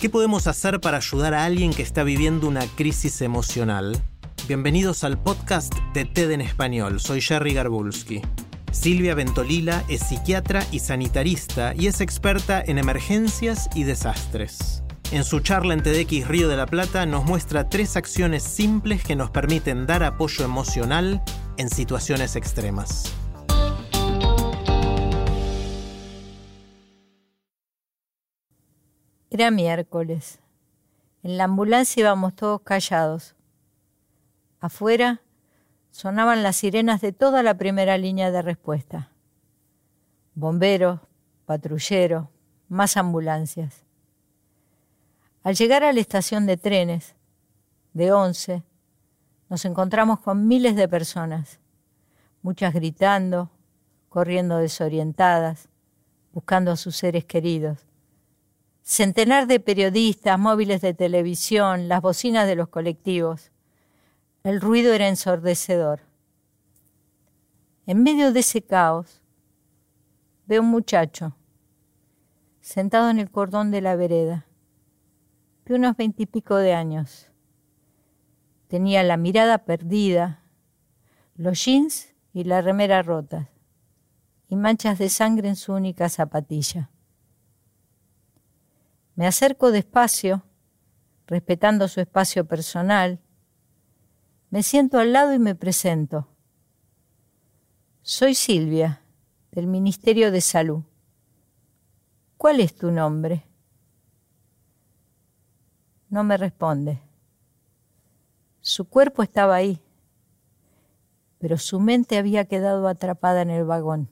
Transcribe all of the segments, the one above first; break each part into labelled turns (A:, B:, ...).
A: ¿Qué podemos hacer para ayudar a alguien que está viviendo una crisis emocional? Bienvenidos al podcast de TED en Español. Soy Jerry Garbulski. Silvia Ventolila es psiquiatra y sanitarista y es experta en emergencias y desastres. En su charla en TEDx Río de la Plata nos muestra tres acciones simples que nos permiten dar apoyo emocional en situaciones extremas.
B: Era miércoles. En la ambulancia íbamos todos callados. Afuera sonaban las sirenas de toda la primera línea de respuesta. Bomberos, patrulleros, más ambulancias. Al llegar a la estación de trenes de Once, nos encontramos con miles de personas, muchas gritando, corriendo desorientadas, buscando a sus seres queridos. Centenar de periodistas, móviles de televisión, las bocinas de los colectivos. El ruido era ensordecedor. En medio de ese caos, veo un muchacho sentado en el cordón de la vereda, de unos veintipico de años. Tenía la mirada perdida, los jeans y la remera rotas, y manchas de sangre en su única zapatilla. Me acerco despacio, respetando su espacio personal. Me siento al lado y me presento. Soy Silvia, del Ministerio de Salud. ¿Cuál es tu nombre? No me responde. Su cuerpo estaba ahí, pero su mente había quedado atrapada en el vagón.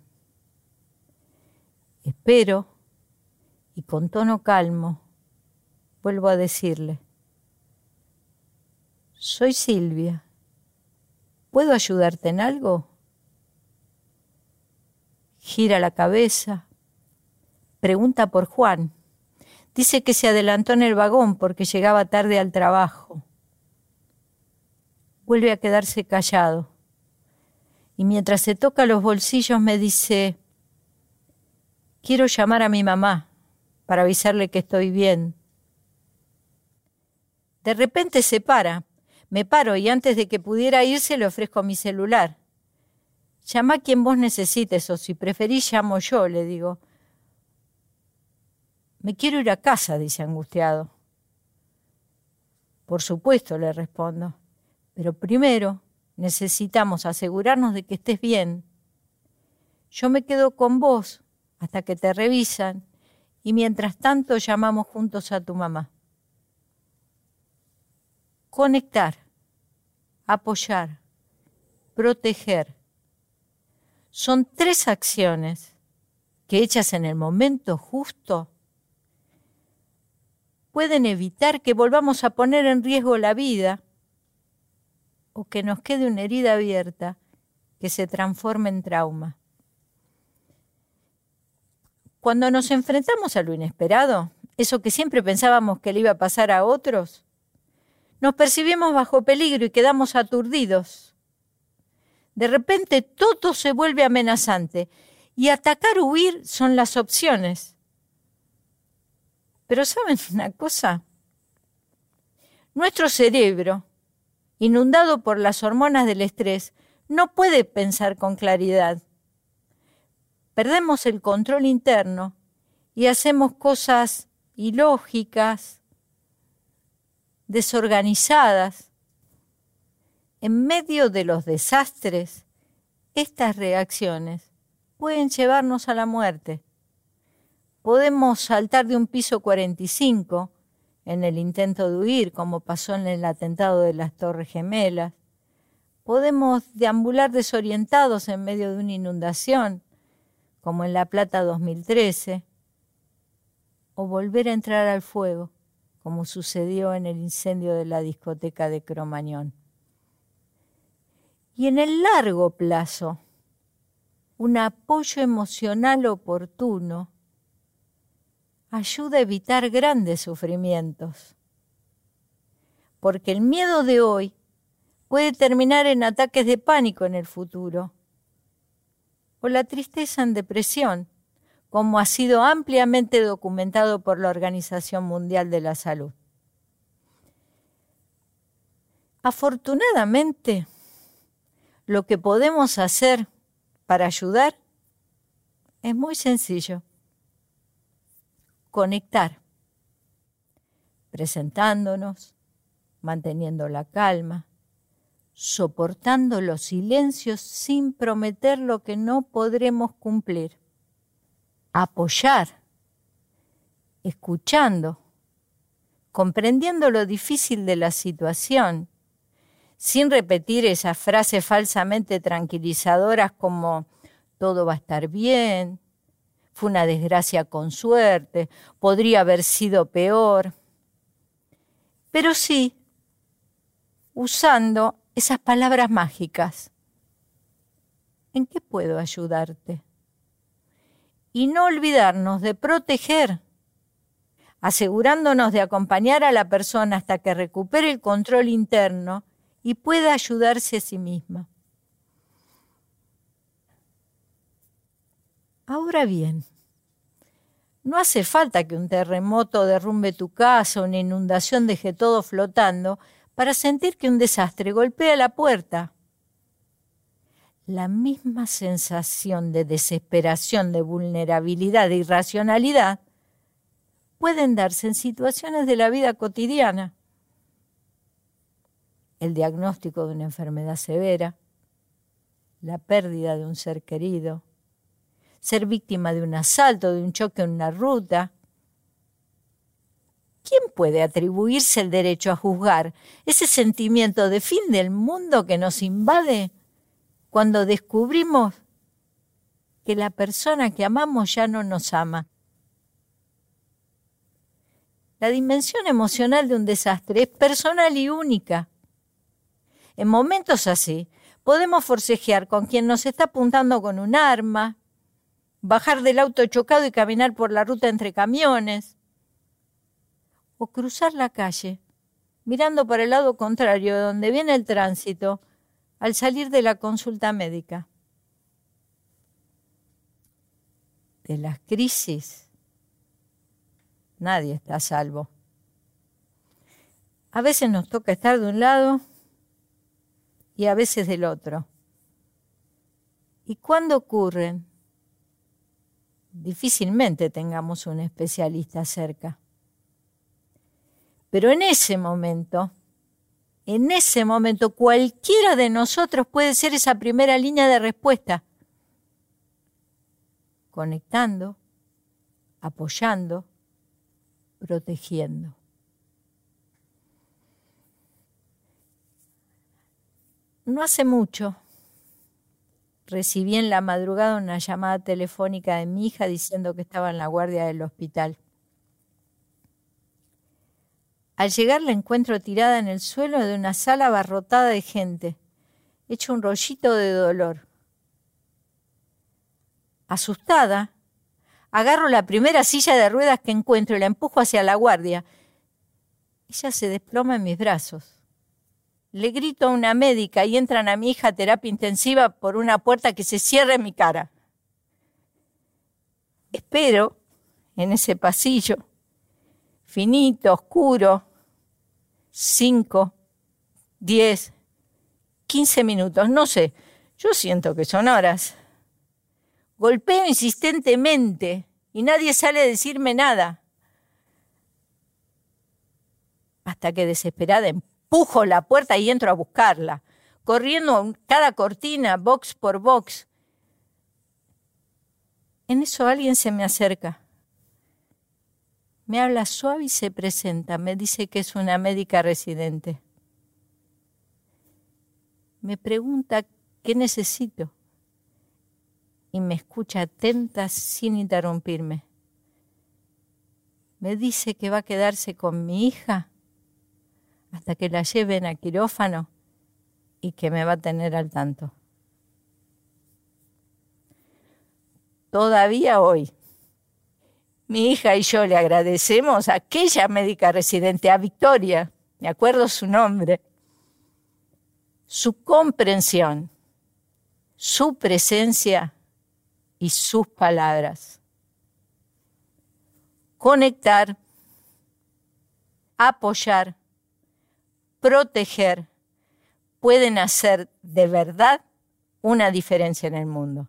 B: Espero y con tono calmo vuelvo a decirle, soy Silvia, ¿puedo ayudarte en algo? Gira la cabeza, pregunta por Juan. Dice que se adelantó en el vagón porque llegaba tarde al trabajo. Vuelve a quedarse callado. Y mientras se toca los bolsillos me dice, quiero llamar a mi mamá para avisarle que estoy bien. De repente se para. Me paro y antes de que pudiera irse le ofrezco mi celular. Llama a quien vos necesites o si preferís llamo yo, le digo. Me quiero ir a casa, dice angustiado. Por supuesto, le respondo. Pero primero necesitamos asegurarnos de que estés bien. Yo me quedo con vos hasta que te revisan y mientras tanto llamamos juntos a tu mamá. Conectar, apoyar, proteger. Son tres acciones que hechas en el momento justo pueden evitar que volvamos a poner en riesgo la vida o que nos quede una herida abierta que se transforme en trauma. Cuando nos enfrentamos a lo inesperado, eso que siempre pensábamos que le iba a pasar a otros, nos percibimos bajo peligro y quedamos aturdidos. De repente todo se vuelve amenazante y atacar o huir son las opciones. Pero ¿saben una cosa? Nuestro cerebro, inundado por las hormonas del estrés, no puede pensar con claridad perdemos el control interno y hacemos cosas ilógicas, desorganizadas. En medio de los desastres, estas reacciones pueden llevarnos a la muerte. Podemos saltar de un piso 45 en el intento de huir, como pasó en el atentado de las Torres Gemelas. Podemos deambular desorientados en medio de una inundación como en La Plata 2013, o volver a entrar al fuego, como sucedió en el incendio de la discoteca de Cromañón. Y en el largo plazo, un apoyo emocional oportuno ayuda a evitar grandes sufrimientos. Porque el miedo de hoy puede terminar en ataques de pánico en el futuro, o la tristeza en depresión, como ha sido ampliamente documentado por la Organización Mundial de la Salud. Afortunadamente, lo que podemos hacer para ayudar es muy sencillo. Conectar, presentándonos, manteniendo la calma, soportando los silencios sin prometer lo que no podremos cumplir. Apoyar, escuchando, comprendiendo lo difícil de la situación, sin repetir esas frases falsamente tranquilizadoras como todo va a estar bien, fue una desgracia con suerte, podría haber sido peor. Pero sí, usando esas palabras mágicas. ¿En qué puedo ayudarte? Y no olvidarnos de proteger, asegurándonos de acompañar a la persona hasta que recupere el control interno y pueda ayudarse a sí misma. Ahora bien, no hace falta que un terremoto derrumbe tu casa una inundación deje todo flotando para sentir que un desastre golpea la puerta. La misma sensación de desesperación, de vulnerabilidad, de irracionalidad pueden darse en situaciones de la vida cotidiana. El diagnóstico de una enfermedad severa, la pérdida de un ser querido, ser víctima de un asalto, de un choque en una ruta, ¿Quién puede atribuirse el derecho a juzgar ese sentimiento de fin del mundo que nos invade cuando descubrimos que la persona que amamos ya no nos ama? La dimensión emocional de un desastre es personal y única. En momentos así, podemos forcejear con quien nos está apuntando con un arma, bajar del auto chocado y caminar por la ruta entre camiones, o cruzar la calle, mirando para el lado contrario de donde viene el tránsito, al salir de la consulta médica. De las crisis, nadie está salvo. A veces nos toca estar de un lado y a veces del otro. ¿Y cuándo ocurren? Difícilmente tengamos un especialista cerca. Pero en ese momento, en ese momento, cualquiera de nosotros puede ser esa primera línea de respuesta, conectando, apoyando, protegiendo. No hace mucho recibí en la madrugada una llamada telefónica de mi hija diciendo que estaba en la guardia del hospital. Al llegar la encuentro tirada en el suelo de una sala abarrotada de gente, hecho un rollito de dolor. Asustada, agarro la primera silla de ruedas que encuentro y la empujo hacia la guardia. Ella se desploma en mis brazos. Le grito a una médica y entran a mi hija a terapia intensiva por una puerta que se cierra en mi cara. Espero en ese pasillo finito, oscuro, cinco, diez, quince minutos, no sé, yo siento que son horas. Golpeo insistentemente y nadie sale a decirme nada. Hasta que desesperada empujo la puerta y entro a buscarla, corriendo cada cortina, box por box. En eso alguien se me acerca. Me habla suave y se presenta. Me dice que es una médica residente. Me pregunta qué necesito. y me escucha atenta sin interrumpirme. Me dice que va a quedarse con mi hija hasta que la lleven a quirófano y que me va a tener al tanto. Todavía hoy, mi hija y yo le agradecemos a aquella médica residente, a Victoria, me acuerdo su nombre, su comprensión, su presencia y sus palabras. Conectar, apoyar, proteger pueden hacer de verdad una diferencia en el mundo.